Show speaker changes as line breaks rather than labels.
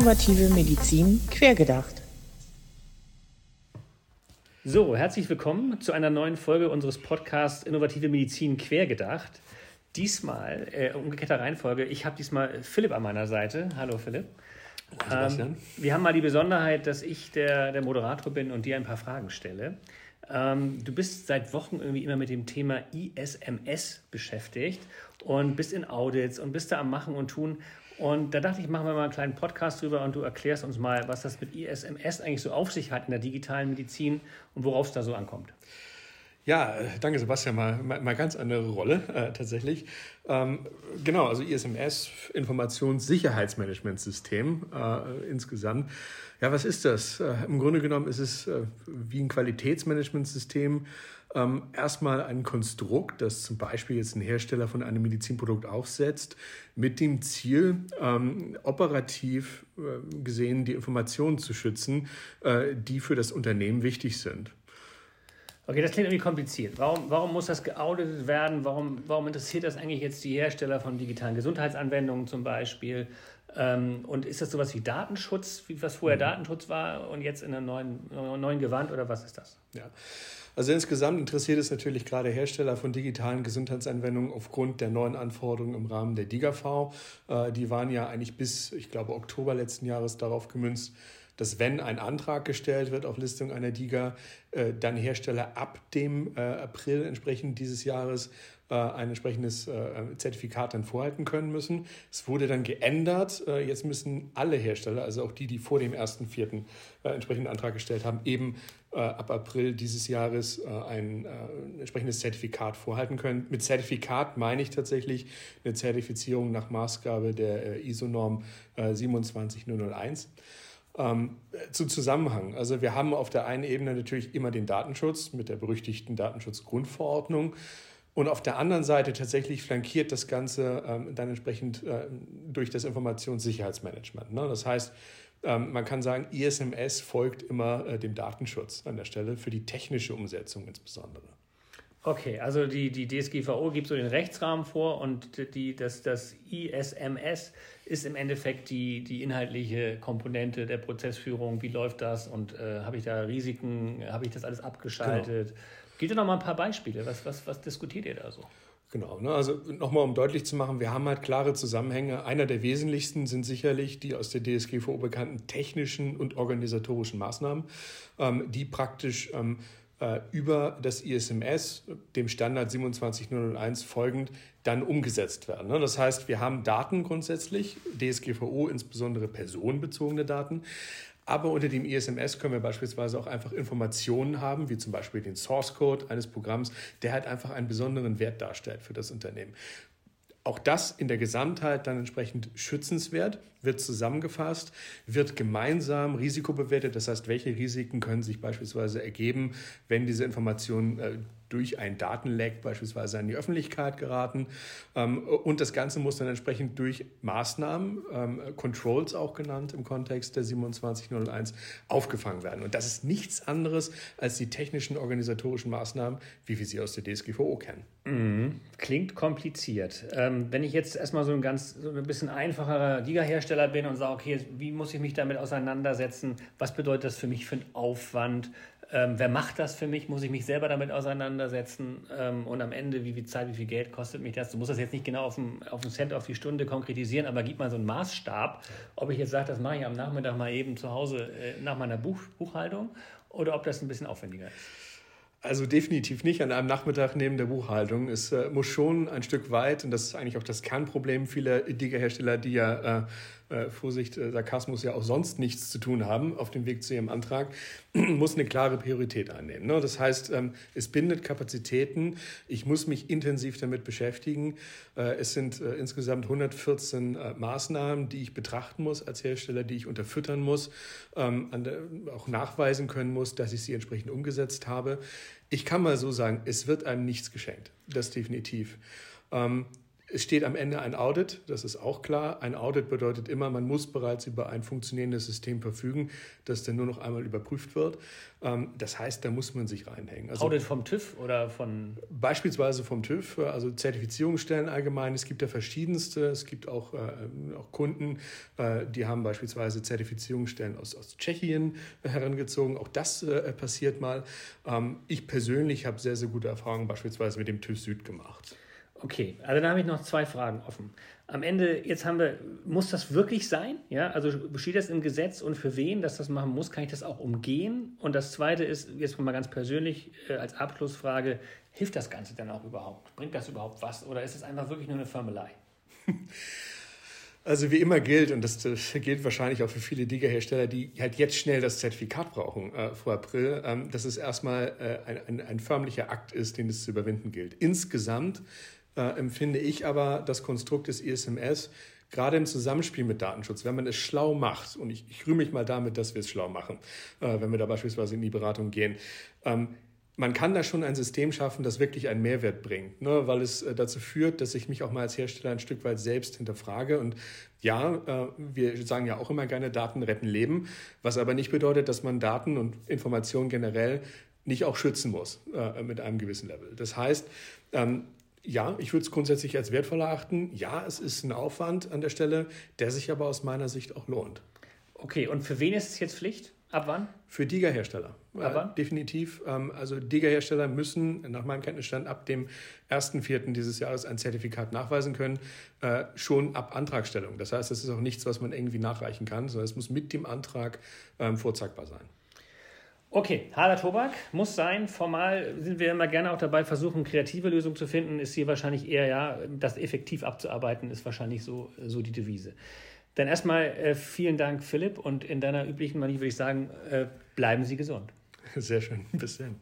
Innovative Medizin quergedacht.
So, herzlich willkommen zu einer neuen Folge unseres Podcasts Innovative Medizin quergedacht. Diesmal, äh, umgekehrter Reihenfolge, ich habe diesmal Philipp an meiner Seite. Hallo Philipp. Ähm, wir haben mal die Besonderheit, dass ich der, der Moderator bin und dir ein paar Fragen stelle. Ähm, du bist seit Wochen irgendwie immer mit dem Thema ISMS beschäftigt und bist in Audits und bist da am Machen und Tun. Und da dachte ich, machen wir mal einen kleinen Podcast drüber und du erklärst uns mal, was das mit ISMS eigentlich so auf sich hat in der digitalen Medizin und worauf es da so ankommt.
Ja, danke Sebastian, mal, mal, ganz andere Rolle äh, tatsächlich. Ähm, genau, also ISMS, Informationssicherheitsmanagementsystem äh, insgesamt. Ja, was ist das? Äh, Im Grunde genommen ist es äh, wie ein Qualitätsmanagementsystem ähm, erstmal ein Konstrukt, das zum Beispiel jetzt ein Hersteller von einem Medizinprodukt aufsetzt, mit dem Ziel, ähm, operativ äh, gesehen die Informationen zu schützen, äh, die für das Unternehmen wichtig sind.
Okay, das klingt irgendwie kompliziert. Warum, warum muss das geauditet werden? Warum, warum interessiert das eigentlich jetzt die Hersteller von digitalen Gesundheitsanwendungen zum Beispiel? Ähm, und ist das sowas wie Datenschutz, wie was vorher mhm. Datenschutz war und jetzt in einem neuen, neuen Gewand oder was ist das?
Ja. Also insgesamt interessiert es natürlich gerade Hersteller von digitalen Gesundheitsanwendungen aufgrund der neuen Anforderungen im Rahmen der DIGAV. Äh, die waren ja eigentlich bis, ich glaube, Oktober letzten Jahres darauf gemünzt, dass wenn ein Antrag gestellt wird auf Listung einer DIGA, äh, dann Hersteller ab dem äh, April entsprechend dieses Jahres äh, ein entsprechendes Zertifikat dann vorhalten können müssen. Es wurde dann geändert. Jetzt müssen alle Hersteller, also auch die, die vor dem 1.4. entsprechenden Antrag gestellt haben, eben ab April dieses Jahres ein entsprechendes Zertifikat vorhalten können. Mit Zertifikat meine ich tatsächlich eine Zertifizierung nach Maßgabe der ISO-Norm 27001. Ähm, zu Zusammenhang. Also wir haben auf der einen Ebene natürlich immer den Datenschutz mit der berüchtigten Datenschutzgrundverordnung. Und auf der anderen Seite tatsächlich flankiert das Ganze ähm, dann entsprechend äh, durch das Informationssicherheitsmanagement. Ne? Das heißt, ähm, man kann sagen, ISMS folgt immer äh, dem Datenschutz an der Stelle, für die technische Umsetzung insbesondere.
Okay, also die, die DSGVO gibt so den Rechtsrahmen vor und die, das, das ISMS ist im Endeffekt die, die inhaltliche Komponente der Prozessführung. Wie läuft das und äh, habe ich da Risiken, habe ich das alles abgeschaltet? Genau. Gibt es noch mal ein paar Beispiele? Was, was, was diskutiert ihr da so?
Genau, ne? also nochmal um deutlich zu machen, wir haben halt klare Zusammenhänge. Einer der wesentlichsten sind sicherlich die aus der DSGVO bekannten technischen und organisatorischen Maßnahmen, ähm, die praktisch ähm, äh, über das ISMS, dem Standard 27001 folgend, dann umgesetzt werden. Ne? Das heißt, wir haben Daten grundsätzlich, DSGVO insbesondere personenbezogene Daten, aber unter dem ISMS können wir beispielsweise auch einfach Informationen haben, wie zum Beispiel den Source Code eines Programms, der halt einfach einen besonderen Wert darstellt für das Unternehmen. Auch das in der Gesamtheit dann entsprechend schützenswert, wird zusammengefasst, wird gemeinsam risikobewertet. Das heißt, welche Risiken können sich beispielsweise ergeben, wenn diese Informationen äh, durch ein Datenleck beispielsweise an die Öffentlichkeit geraten. Ähm, und das Ganze muss dann entsprechend durch Maßnahmen, ähm, Controls auch genannt im Kontext der 2701, aufgefangen werden. Und das ist nichts anderes als die technischen organisatorischen Maßnahmen, wie wir sie aus der DSGVO kennen.
Mhm. Klingt kompliziert. Ähm, wenn ich jetzt erstmal so ein ganz so ein bisschen einfacherer Liga-Hersteller bin und sage, okay, wie muss ich mich damit auseinandersetzen? Was bedeutet das für mich für einen Aufwand? Ähm, wer macht das für mich? Muss ich mich selber damit auseinandersetzen? Ähm, und am Ende, wie viel Zeit, wie viel Geld kostet mich das? Du musst das jetzt nicht genau auf den, auf Cent auf die Stunde konkretisieren, aber gib mal so einen Maßstab, ob ich jetzt sage, das mache ich am Nachmittag mal eben zu Hause äh, nach meiner Buch, Buchhaltung oder ob das ein bisschen aufwendiger ist.
Also definitiv nicht an einem Nachmittag neben der Buchhaltung. Es äh, muss schon ein Stück weit, und das ist eigentlich auch das Kernproblem vieler Digger-Hersteller, die ja äh, äh, Vorsicht, äh, Sarkasmus ja auch sonst nichts zu tun haben auf dem Weg zu ihrem Antrag, muss eine klare Priorität einnehmen. Ne? Das heißt, ähm, es bindet Kapazitäten. Ich muss mich intensiv damit beschäftigen. Äh, es sind insgesamt 114 Maßnahmen, die ich betrachten muss als Hersteller, die ich unterfüttern muss, ähm, auch nachweisen können muss, dass ich sie entsprechend umgesetzt habe. Ich kann mal so sagen, es wird einem nichts geschenkt. Das definitiv. Ähm, Es steht am Ende ein Audit, das ist auch klar. Ein Audit bedeutet immer, man muss bereits über ein funktionierendes System verfügen, das dann nur noch einmal überprüft wird. Ähm, das heißt, da muss man sich reinhängen.
Also Audit vom TÜV oder von?
Beispielsweise vom TÜV, also Zertifizierungsstellen allgemein. Es gibt ja verschiedenste. Es gibt auch, äh, auch Kunden, äh, die haben beispielsweise Zertifizierungsstellen aus, aus Tschechien herangezogen. Auch das äh, passiert mal. Ähm, ich persönlich habe sehr, sehr gute Erfahrungen beispielsweise mit dem TÜV Süd gemacht.
Okay, also da habe ich noch zwei Fragen offen. Am Ende, jetzt haben wir, muss das wirklich sein? Ja, also besteht das im Gesetz und für wen das das machen muss, kann ich das auch umgehen? Und das zweite ist, jetzt mal ganz persönlich äh, als Abschlussfrage, hilft das Ganze denn auch überhaupt? Bringt das überhaupt was? Oder ist es einfach wirklich nur eine Firmelei?
Also wie immer gilt, und das, gilt wahrscheinlich auch für viele Digger-Hersteller, die halt jetzt schnell das Zertifikat brauchen äh, vor April, ähm, dass es erstmal äh, ein, ein, ein förmlicher Akt ist, den es zu überwinden gilt. Insgesamt äh, empfinde ich aber das Konstrukt des ISMS gerade im Zusammenspiel mit Datenschutz, wenn man es schlau macht, und ich, ich rühme mich mal damit, dass wir es schlau machen, äh, wenn wir da beispielsweise in die Beratung gehen, ähm, man kann da schon ein System schaffen, das wirklich einen Mehrwert bringt, ne? weil es äh, dazu führt, dass ich mich auch mal als Hersteller ein Stück weit selbst hinterfrage. Und ja, äh, wir sagen ja auch immer gerne, Daten retten Leben, was aber nicht bedeutet, dass man Daten und Informationen generell nicht auch schützen muss äh, mit einem gewissen Level. Das heißt, ähm, ja, ich würde es grundsätzlich als wertvoll erachten. Ja, es ist ein Aufwand an der Stelle, der sich aber aus meiner Sicht auch lohnt.
Okay, und für wen ist es jetzt Pflicht? Ab wann?
Für Diga-Hersteller.
Ab wann?
Äh, definitiv. Ähm, also Diga-Hersteller müssen nach meinem Kenntnisstand ab dem 1.4. dieses Jahres ein Zertifikat nachweisen können, äh, schon ab Antragstellung. Das heißt, es ist auch nichts, was man irgendwie nachreichen kann, sondern es muss mit dem Antrag ähm, vorzeigbar sein.
Okay, harter Tobak muss sein. Formal sind wir immer gerne auch dabei, versuchen, kreative Lösungen zu finden. Ist hier wahrscheinlich eher, ja, das effektiv abzuarbeiten, ist wahrscheinlich so, so die Devise. Dann erstmal äh, vielen Dank, Philipp. Und in deiner üblichen Manier würde ich sagen, äh, bleiben Sie gesund.
Sehr schön. Bis dann.